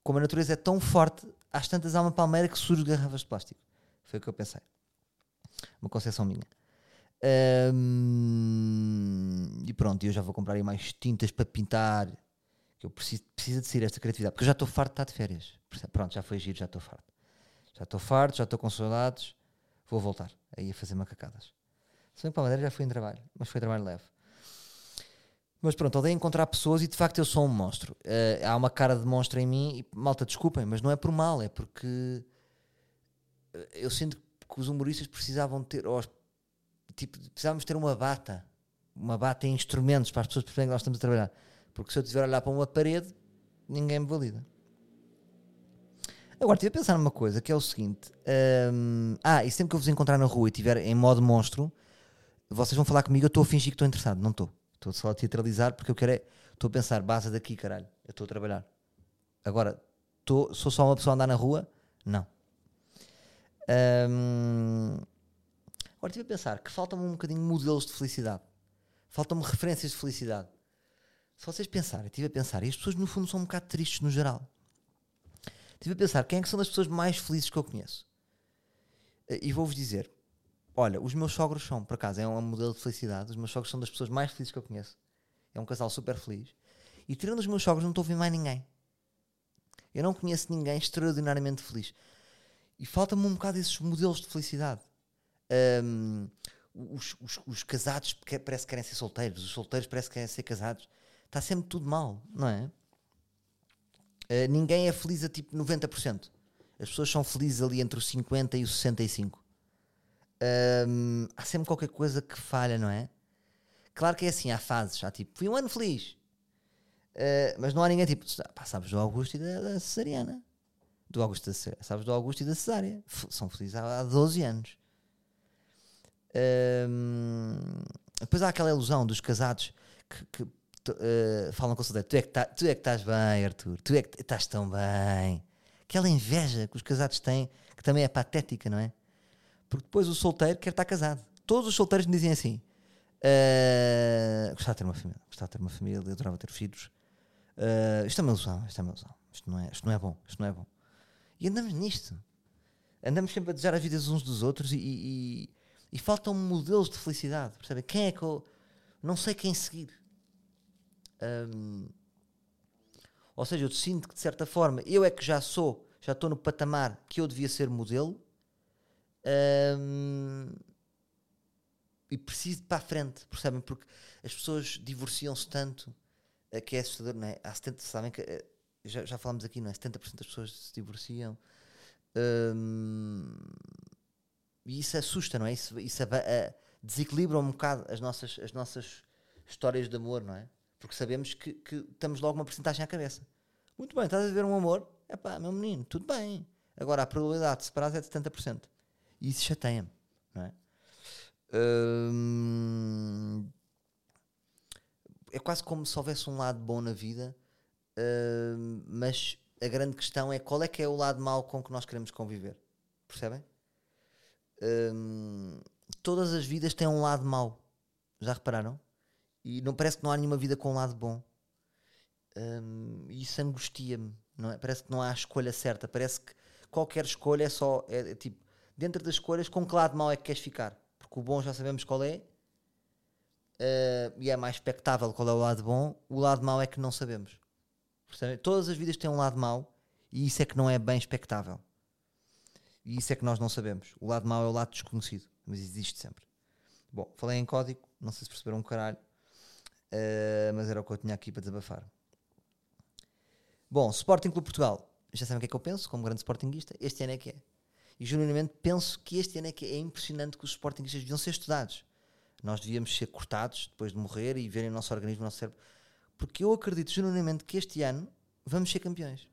como a natureza é tão forte, às tantas há uma palmeira que surge garrafas de plástico. Foi o que eu pensei. Uma concepção minha. Hum, e pronto, eu já vou comprar aí mais tintas para pintar. Que eu preciso, preciso de sair esta criatividade. Porque eu já estou farto de estar de férias. Pronto, já foi giro, já estou farto. Já estou farto, já estou com saudades. Vou voltar aí a fazer macacadas. Se bem que para a Madeira já fui em trabalho, mas foi trabalho leve. Mas pronto, odeio encontrar pessoas e de facto eu sou um monstro. Uh, há uma cara de monstro em mim e malta, desculpem, mas não é por mal, é porque eh, eu sinto que os humoristas precisavam ter, ou, tipo, precisávamos ter uma bata, uma bata em instrumentos para as pessoas perceberem que nós estamos a trabalhar. Porque se eu estiver a olhar para uma parede, ninguém me valida. Agora, estive a pensar numa coisa que é o seguinte: um, ah, e sempre que eu vos encontrar na rua e estiver em modo monstro, vocês vão falar comigo, eu estou a fingir que estou interessado. Não estou. Estou só a teatralizar porque eu quero é. Estou a pensar, base daqui, caralho. Eu estou a trabalhar. Agora, tô, sou só uma pessoa a andar na rua? Não. Um, agora estive a pensar que faltam-me um bocadinho modelos de felicidade. Faltam-me referências de felicidade. Se vocês pensarem, estive a pensar, e as pessoas no fundo são um bocado tristes no geral. Estive a pensar, quem é que são as pessoas mais felizes que eu conheço? E vou-vos dizer, Olha, os meus sogros são, por acaso, é um modelo de felicidade. Os meus sogros são das pessoas mais felizes que eu conheço. É um casal super feliz. E tirando os meus sogros, não estou a ver mais ninguém. Eu não conheço ninguém extraordinariamente feliz. E falta-me um bocado esses modelos de felicidade. Um, os, os, os, casados parece que querem ser solteiros, os solteiros parece que querem ser casados. Está sempre tudo mal, não é? Uh, ninguém é feliz a tipo 90%. As pessoas são felizes ali entre os 50 e os 65 um, há sempre qualquer coisa que falha, não é? Claro que é assim, há fases, há tipo, fui um ano feliz, uh, mas não há ninguém tipo, pá, sabes do Augusto e da, da Cesariana, do Augusto da sabes do Augusto e da Cesária, são felizes há, há 12 anos. Um, depois há aquela ilusão dos casados que, que uh, falam com o solteiro, tu é, que tá, tu é que estás bem, Arthur, tu é que estás tão bem. Aquela inveja que os casados têm, que também é patética, não é? Porque depois o solteiro quer estar casado. Todos os solteiros me dizem assim: uh, gostava de ter uma família, gostava de ter uma família, adorava ter filhos. Uh, isto é uma ilusão, isto é uma ilusão. Isto não é, isto não é bom, isto não é bom. E andamos nisto. Andamos sempre a desejar a vida uns dos outros e, e, e faltam modelos de felicidade. Percebe? Quem é que eu. Não sei quem seguir. Um, ou seja, eu sinto que de certa forma eu é que já sou, já estou no patamar que eu devia ser modelo um, e preciso de para a frente, percebem? Porque as pessoas divorciam-se tanto uh, que é assustador, não é? Há 70, sabem que uh, já, já falamos aqui, não é? 70% das pessoas se divorciam. Um, e isso assusta, não é? Isso, isso uh, desequilibra um bocado as nossas, as nossas histórias de amor, não é? Porque sabemos que, que estamos logo uma porcentagem à cabeça. Muito bem, estás a ver um amor? É pá, meu menino, tudo bem. Agora a probabilidade de separar é de 70%. E isso chateia-me, não é? Hum, é quase como se houvesse um lado bom na vida, hum, mas a grande questão é qual é que é o lado mau com que nós queremos conviver. Percebem? Hum, todas as vidas têm um lado mau. Já repararam? E não parece que não há nenhuma vida com um lado bom. Hum, isso angustia-me. Não é? Parece que não há a escolha certa. Parece que qualquer escolha é só. É, é tipo, dentro das escolhas, com que lado mau é que queres ficar? Porque o bom já sabemos qual é, uh, e é mais expectável qual é o lado bom, o lado mau é que não sabemos. Portanto, todas as vidas têm um lado mau, e isso é que não é bem expectável. E isso é que nós não sabemos. O lado mau é o lado desconhecido, mas existe sempre. Bom, falei em código, não sei se perceberam um caralho, uh, mas era o que eu tinha aqui para desabafar. Bom, Sporting Clube Portugal, já sabem o que é que eu penso, como grande Sportingista, este ano é que é. E genuinamente penso que este ano é que é impressionante que os Sportingistas deviam ser estudados. Nós devíamos ser cortados depois de morrer e verem o nosso organismo, o nosso cérebro. Porque eu acredito genuinamente que este ano vamos ser campeões.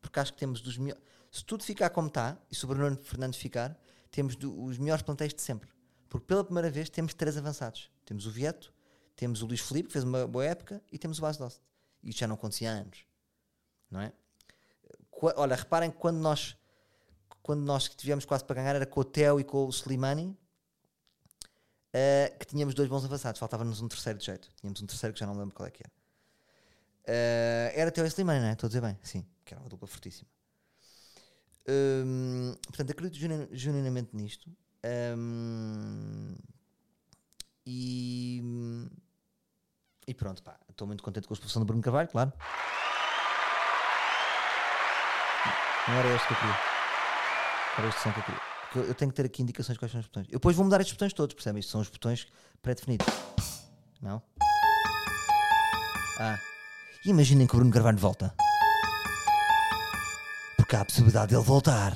Porque acho que temos dos melhores. Se tudo ficar como está, e se o Bruno Fernandes ficar, temos do, os melhores plantéis de sempre. Porque pela primeira vez temos três avançados. Temos o Vieto, temos o Luís Felipe, que fez uma boa época, e temos o Bas Dost. Isto já não acontecia há anos. Não é? Olha, reparem que quando nós quando nós tivemos quase para ganhar, era com o Theo e com o Slimani, uh, que tínhamos dois bons avançados, faltava-nos um terceiro de jeito. Tínhamos um terceiro que já não lembro qual é que era. Uh, era Theo e Slimani, não é? Estou a dizer bem? Sim, que era uma dupla fortíssima. Portanto, acredito genuin- genuinamente nisto. E, e pronto, pá, estou muito contente com a expulsão do Bruno Carvalho, claro. Não era este que eu queria. Era este som que eu queria. Porque eu, tenho que ter aqui indicações quais são os botões. Eu depois vou mudar estes botões todos, percebem? Isto são os botões pré-definidos. Não? Ah. E imaginem que o Bruno Carvalho volta. Porque há a possibilidade dele voltar.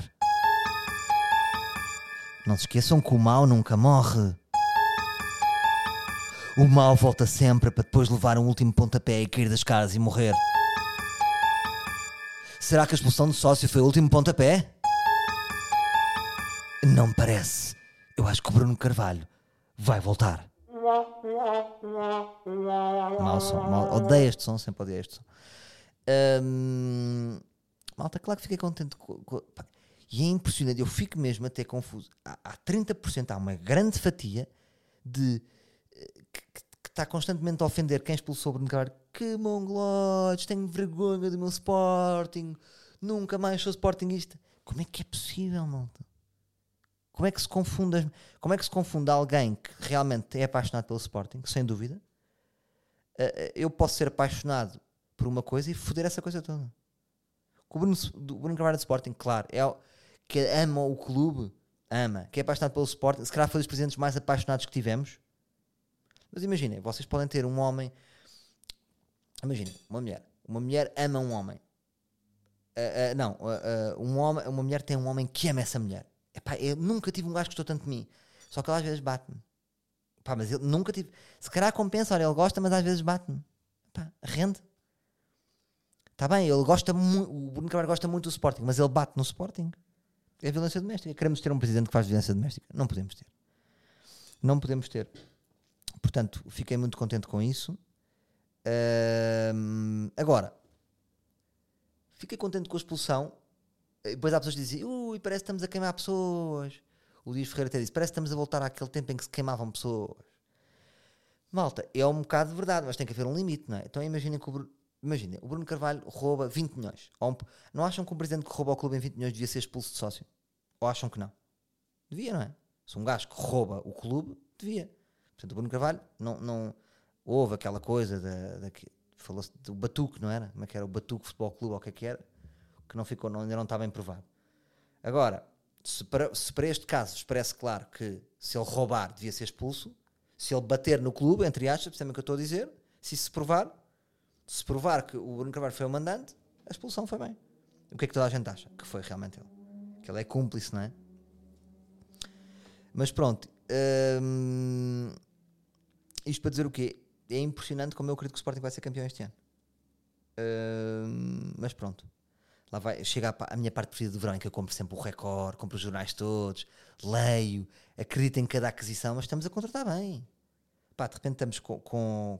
Não se esqueçam que o mal nunca morre. O mal volta sempre para depois levar um último pontapé e cair das caras e morrer. Será que a expulsão do sócio foi o último pontapé? Não me parece. Eu acho que o Bruno Carvalho vai voltar. Mau som. Mal, odeio este som, sempre odeio este som. Hum, malta, claro que fiquei contente. com- com- e é impressionante, eu fico mesmo até confuso. Há, há 30%, há uma grande fatia de eh, que, está constantemente a ofender quem expulsou o Bruno Carvalho. Que mongoloides, tenho vergonha do meu Sporting, nunca mais sou Sportingista. Como é que é possível, malta? Como é que se confunde, como é que se confunde alguém que realmente é apaixonado pelo Sporting, sem dúvida? Eh, eh, eu posso ser apaixonado por uma coisa e foder essa coisa toda. O Bruno, do Bruno Carvalho de Sporting, claro, é que ama o clube, ama, que é apaixonado pelo Sporting, se calhar foi dos presidentes mais apaixonados que tivemos. Mas imaginem, vocês podem ter um homem, imaginem, uma mulher, uma mulher ama um homem. Ah, ah, não, ah, um homem, uma mulher tem um homem que ama essa mulher. Epá, eu nunca tive um gajo que gostou tanto de mim. Só que ele às vezes bate-me. Pá, mas ele nunca tive. Se calhar compensa, olha, ele gosta, mas às vezes bate-me. Pá, rende. Está bem, ele gosta muito. O Bruno Carvalho gosta muito do Sporting, mas ele bate no Sporting. É violência doméstica. Queremos ter um presidente que faz violência doméstica? Não podemos ter. Não podemos ter. Portanto, fiquei muito contente com isso. Agora, fiquei contente com a expulsão. Depois há pessoas que dizem, ui, parece que estamos a queimar pessoas. O Luís Ferreira até disse, parece que estamos a voltar àquele tempo em que se queimavam pessoas. Malta, é um bocado de verdade, mas tem que haver um limite, não é? Então imaginem que o Bruno, imaginem, o Bruno Carvalho rouba 20 milhões. Não acham que um presidente que rouba ao clube em 20 milhões devia ser expulso de sócio? Ou acham que não? Devia, não é? Se um gajo que rouba o clube, devia. Portanto, o Bruno Carvalho não, não houve aquela coisa da, da falou-se do Batuque, não era? Como é que era o Batuque Futebol Clube ou o que é que era? Que não ficou, não, ainda não está bem provado. Agora, se para, se para este caso parece claro que se ele roubar devia ser expulso, se ele bater no clube, entre aspas, percebem o que eu estou a dizer? Se isso se provar, se provar que o Bruno Carvalho foi o mandante, a expulsão foi bem. O que é que toda a gente acha? Que foi realmente ele. Que ele é cúmplice, não é? Mas pronto. hum, isto para dizer o quê? É impressionante como eu acredito que o Sporting vai ser campeão este ano. Hum, mas pronto. Lá vai, chega a, a minha parte preferida do verão em que eu compro sempre o recorde, compro os jornais todos, leio, acredito em cada aquisição, mas estamos a contratar bem. Pá, de repente estamos com, com-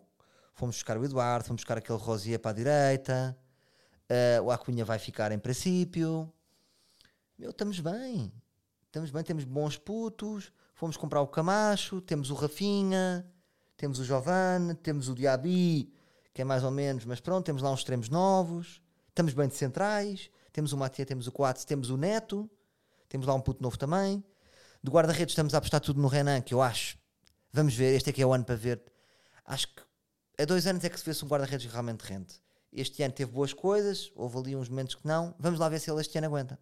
Fomos buscar o Eduardo, fomos buscar aquele Rosier para a direita, eh, o Acunha vai ficar em princípio. Meu, estamos bem. Estamos bem, temos bons putos. Fomos comprar o Camacho, temos o Rafinha, temos o Giovanni, temos o Diaby, que é mais ou menos, mas pronto, temos lá uns extremos novos. Estamos bem de centrais. Temos o Matia, temos o Coates, temos o Neto. Temos lá um puto novo também. Do guarda-redes estamos a apostar tudo no Renan, que eu acho. Vamos ver, este é que é o ano para ver. Acho que há dois anos é que se vê se um guarda-redes realmente rende. Este ano teve boas coisas, houve ali uns momentos que não. Vamos lá ver se ele este ano aguenta.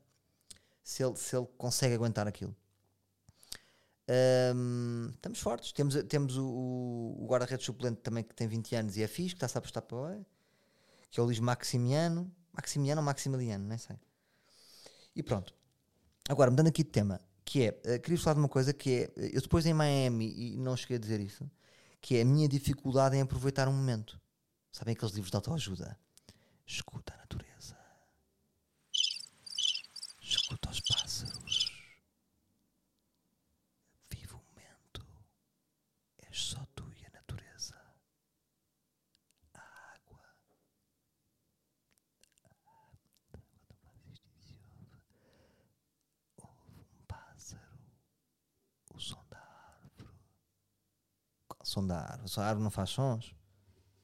Se ele, se ele consegue aguentar aquilo. Hum, estamos fortes. Temos, temos o, o- o guarda-redes suplente também que tem 20 anos e é fixe, que está-se a apostar para o que é o Luís Maximiano. Maximiano ou Maximiliano, nem sei. E pronto. Agora, mudando aqui de tema, que é, eh, queria falar de uma coisa que é, eh, eu depois em Miami, e não cheguei a dizer isso, que é a minha dificuldade em aproveitar um momento. Sabem aqueles livros de autoajuda? Escuta a natureza. Escuta os pássaros. Vive o momento. És só tu e a natureza. A água. Ouve um pássaro. O som da árvore. Qual som da árvore? A árvore não faz sons?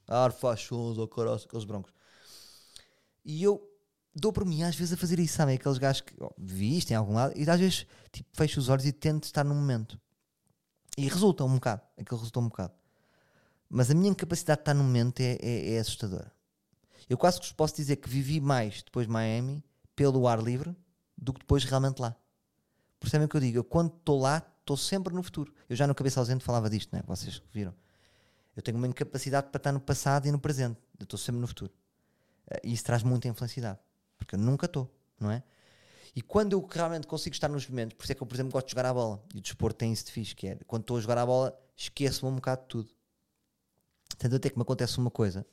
A árvore faz sons, oh caralho, aqueles broncos. E eu dou por mim às vezes a fazer isso, sabem? Aqueles gajos que oh, vi isto em algum lado e às vezes tipo, fecho os olhos e tento estar no momento. E resulta um bocado, aquilo resulta um bocado. Mas a minha incapacidade de estar no momento é, é, é assustadora. Eu quase que vos posso dizer que vivi mais depois de Miami pelo ar livre do que depois realmente lá. Percebem o que eu digo? Eu quando estou lá, estou sempre no futuro. Eu já no Cabeça Ausente falava disto, né? vocês viram. Eu tenho uma incapacidade para estar no passado e no presente. Eu estou sempre no futuro. Eh, e isso traz muita infelicidade. Porque eu nunca estou, não é? E quando eu realmente consigo estar nos momentos, por isso é que eu, por exemplo, gosto de jogar a bola. E o desporto tem isso de fixe, que é quando estou a jogar a bola, esqueço-me um bocado de tudo. Tanto até que me acontece uma coisa.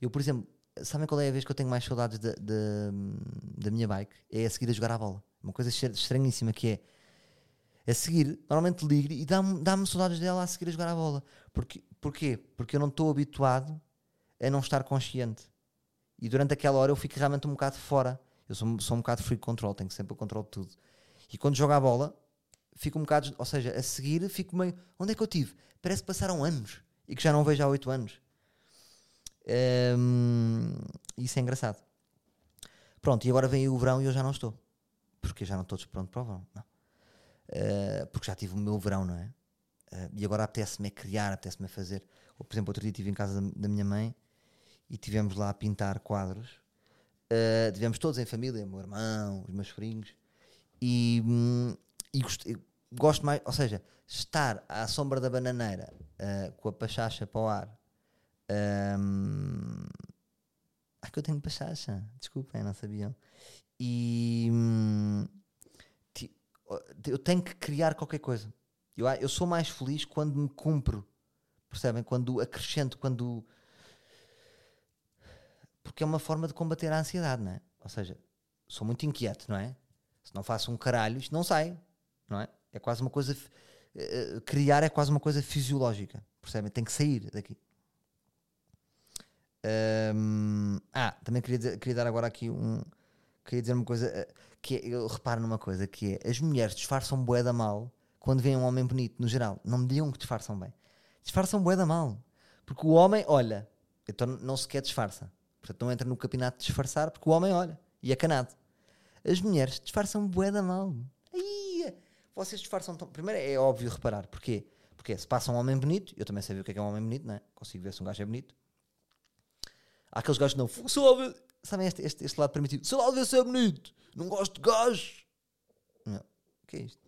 Eu, por exemplo, sabem qual é a vez que eu tenho mais saudades da, minha bike? É a seguir a jogar a bola. Uma coisa estranhíssima que é a seguir, normalmente ligo e dá-me dá saudades dela a seguir a jogar a bola. Porque, porquê? Porque eu não estou habituado a não estar consciente. E durante aquela hora eu fico realmente um bocado fora. Eu sou, sou um bocado free control, tenho sempre o controle de tudo. E quando jogo a bola, fico um bocado, ou seja, a seguir fico meio. Onde é que eu tive? Parece que passaram anos e que já não vejo há 8 anos. Um, isso é engraçado. Pronto, e agora vem o verão e eu já não estou. Porque já não estou pronto para o verão. Não. Uh, porque já tive o meu verão, não é? Uh, e agora apetece-me criar, apetece-me fazer. Ou, por exemplo, outro dia estive em casa da, da, minha mãe e tivemos lá a pintar quadros. Uh, tivemos todos em família, meu irmão, os meus sobrinhos. E, hum, e gost, gosto mais, ou seja, estar à sombra da bananeira uh, com a pachacha para o ar. Um, ah, que eu tenho pachacha, desculpem, não sabiam. E hum, eu tenho que criar qualquer coisa. Eu, eu sou mais feliz quando me cumpro, percebem? Quando acrescento, quando. Porque é uma forma de combater a ansiedade, não é? Ou seja, sou muito inquieto, não é? Se não faço um caralho, isto não sai, não é? É quase uma coisa. Uh, criar é quase uma coisa fisiológica, percebem? Tem que sair daqui. Um, ah, também queria, dizer, queria dar agora aqui um. Queria dizer uma coisa eh, que é, eu reparo numa coisa que é as mulheres disfarçam bué da mal quando vêem um homem bonito, no geral. Não me digam que disfarçam bem. Disfarçam bué da mal. Porque o homem olha, então não sequer disfarça. Portanto, não entra no campeonato de disfarçar porque o homem olha e é canado. As mulheres disfarçam bué da mal. Aí, vocês disfarçam tão. Primeiro é óbvio reparar. Porquê? Porque se passa um homem bonito, eu também sei o que é, que é um homem bonito, não é? Consigo ver se um gajo é bonito. Há aqueles gajos que não. Ver. Sabem este, este, este lado primitivo? Sei lá se é bonito. Não gosto de gajos. Não. O que é isto?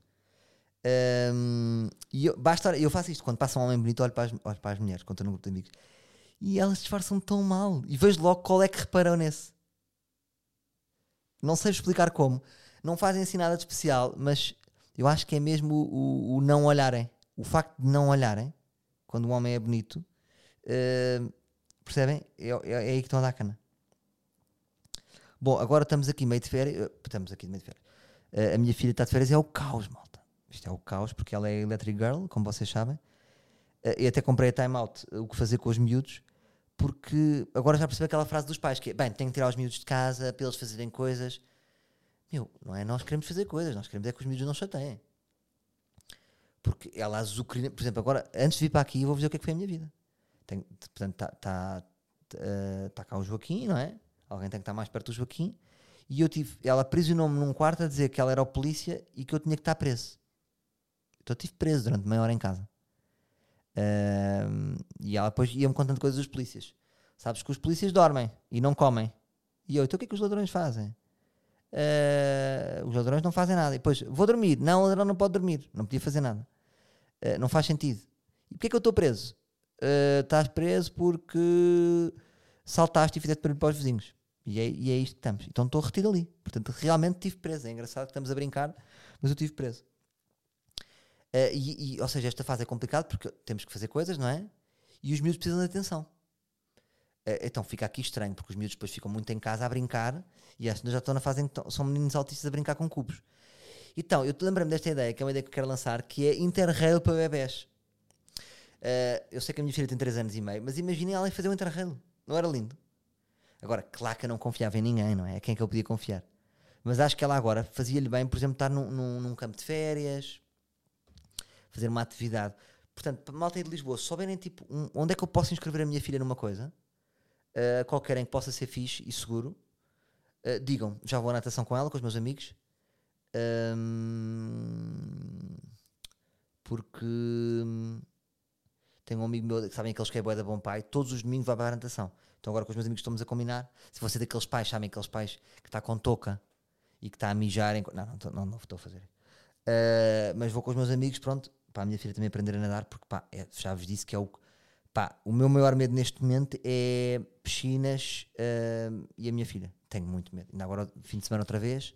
Um, e eu, basta, eu faço isto. Quando passa um homem bonito, olho para as, olho para as mulheres, quando estou num grupo de amigos. E elas disfarçam tão mal. E vejo logo qual é que reparou nesse. Não sei explicar como. Não fazem assim nada de especial, mas eu acho que é mesmo o, o, o não olharem. O facto de não olharem, quando um homem é bonito, uh, Percebem? É, é, é, aí que estão a dar cana. Bom, agora estamos aqui meio de férias. Eh, estamos aqui meio de férias. Uh, a minha filha está de férias, é o caos, malta. Isto é o caos, porque ela é electric girl, como vocês sabem. Uh, e até comprei a time out, o que fazer com os miúdos, porque agora já percebi aquela frase dos pais que é, bem, tenho que tirar os miúdos de casa para eles fazerem coisas. Meu, não é nós queremos fazer coisas, nós queremos é que os miúdos não chateiem. Porque ela azucrina, por exemplo, agora, antes de vir para aqui, eu vou dizer o que é que foi a minha vida. Tem, portanto, está tá, uh, tá cá o Joaquim, não é? Alguém tem que estar mais perto do Joaquim. E eu tive, ela aprisionou-me num quarto a dizer que ela era o polícia e que eu tinha que estar preso. Então estive preso durante meia hora em casa. E ela depois ia-me contando coisas dos polícias. Sabes que os polícias dormem e não comem. E eu, então o que é que os ladrões fazem? Uh, os ladrões não fazem nada. E depois, vou dormir. Não, o ladrão não pode dormir. Não podia fazer nada. Uh, não faz sentido. E porquê é que eu estou preso? uh, estás preso porque saltaste e fizeste para os vizinhos. E é, e é isto que estamos. Então estou retido ali. Portanto, realmente estive preso. É engraçado que estamos a brincar, mas eu estive preso. Uh, e, e, ou seja, esta fase é complicada porque temos que fazer coisas, não é? E os miúdos precisam de atenção. Uh, então fica aqui estranho, porque os miúdos depois ficam muito em casa a brincar e acho que já estão na fase em que são meninos autistas a brincar com cubos. Então, eu lembrei-me desta ideia, que é uma ideia que eu quero lançar, que é Interrail para bebés. Uh, eu sei que a minha filha tem 3 anos e meio, mas imaginem ela fazer um interrail. Não era lindo? Agora, claro que eu não confiava em ninguém, não é? É quem é que eu podia confiar. Mas acho que ela agora fazia-lhe bem, por exemplo, estar num, num, num, campo de férias, fazer uma atividade. Portanto, malta de Lisboa, se souberem tipo, um, onde é que eu posso inscrever a minha filha numa coisa, uh, qualquer em que possa ser fixe e seguro, Uh, digam, já vou à natação com ela, com os meus amigos. Ahm, porque hum, tenho um amigo meu que sabem aqueles que é boa da bom pai, todos os domingos vai para a natação. Então agora com os meus amigos estamos a combinar. Se você é daqueles pais, sabem aqueles pais que está com touca e que está a mijar. Em... Não, não, não, não estou a fazer. Uh, mas vou com os meus amigos, pronto, para a minha filha também aprender a nadar, porque pá, é, já vos disse que é o. Pá, o meu maior medo neste momento é piscinas uh, e a minha filha. Tenho muito medo. Ainda agora, fim de semana outra vez,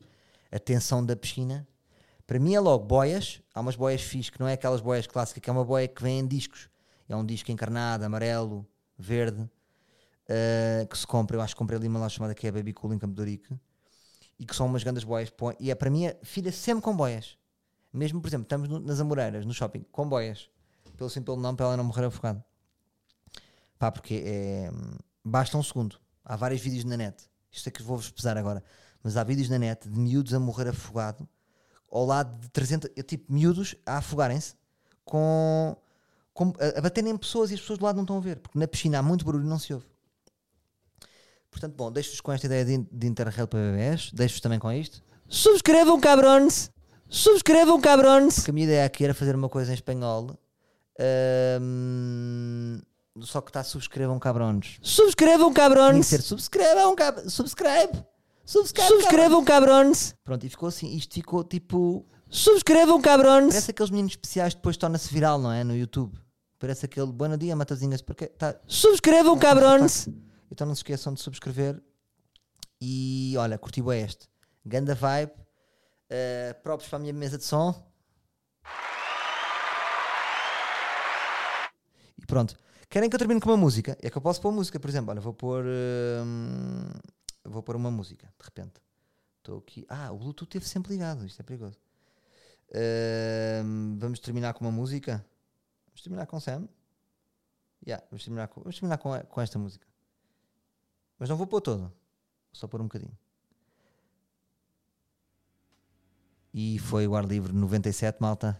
a tensão da piscina. Para mim é logo boias. Há umas boias fixe, que não é aquelas boias clássicas, que é uma boia que vem em discos. É um disco encarnado, amarelo, verde, uh, que se compra. Eu acho que comprei ali uma lá chamada que é Baby Cool em Campo de. E que são umas grandes boias. E é para mim, é filha sempre com boias. Mesmo, por exemplo, estamos no- nas Amoreiras, no shopping, com boias. Pelo simples nome, para ela não morrer afogada. Pá, porque é, basta um segundo. Há vários vídeos na net. Isto é que vou-vos pesar agora. Mas há vídeos na net de miúdos a morrer afogado ao lado de 300, eu, tipo, miúdos a afogarem-se com, com- a, a baterem em pessoas e as pessoas do lado não estão a ver. Porque na piscina há muito barulho e não se ouve. Portanto, bom, deixo-vos com esta ideia de, de Interrail para bebés. Deixo-vos também com isto. Subscrevam, cabrões! Subscrevam, cabrões! Porque a minha ideia aqui era fazer uma coisa em espanhol. Ahm, só que está subscrevam, cabrões. Subscrevam, cabrões! Tinha que ser subscrevam, cab subscribe! Subscribe, subscrevam, cabrões! Pronto, e ficou assim. Isto ficou tipo. Subscrevam, cabrões! Parece aqueles meninos especiais depois torna-se viral, não é? No YouTube. Parece aquele Bom dia, Matazinhas. Porque tá... Subscrevam, cabrões! Então não se esqueçam de subscrever. E olha, curti bem este. Ganda vibe. Uh, próprios para a minha mesa de som. E pronto. Querem que eu termine com uma música? É que eu posso pôr música, por exemplo. Olha, vou pôr. hum, vou pôr uma música, de repente. Estou aqui. Ah, o Bluetooth esteve sempre ligado. Isto é perigoso. Hum, vamos terminar com uma música. Vamos terminar com Sam. Yeah, vamos terminar com, vamos terminar com, com esta música. Mas não vou pôr toda. Vou só pôr um bocadinho. E foi o ar livre 97, malta.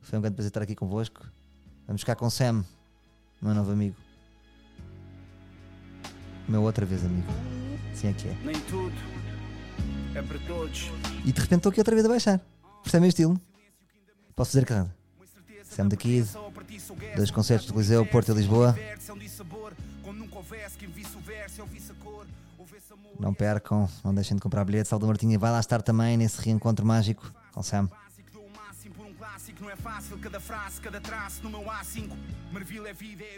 Foi um grande prazer estar aqui convosco. Vamos ficar com Sam, meu novo amigo. Meu outra vez amigo. Assim é que é.
Nem tudo é para todos.
E de repente estou aqui outra vez a baixar. Percebem o estilo? Posso dizer carrada. Sam da Kid, dois concertos de Coliseu, Porto e Lisboa. Não percam, não deixem de comprar bilhetes. Aldo Martinha vai lá estar também nesse reencontro mágico com Sam.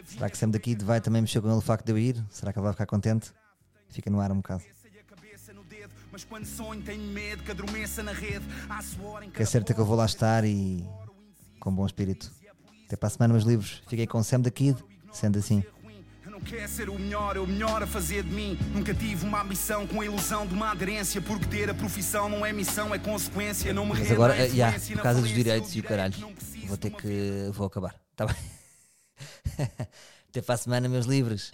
Será que Sam da Kid vai também mexer com ele o facto de eu ir? Será que ele vai ficar contente? Fica no ar um bocado.
Mas quando sonho tenho medo que adormeça na rede.
Que é certo que eu vou lá estar e com bom espírito. Até para a semana, meus livros. Fiquei com Sam da Kid, sendo assim.
Não quero ser o melhor, é o melhor a fazer de mim. Nunca tive uma ambição com a ilusão de uma aderência. Porque ter a profissão não é missão, é consequência. Não me
Mas agora,
à
eh,
e
por causa dos direitos e o caralho, vou ter que. Vou acabar. Tá bem? Até para a semana, meus livros.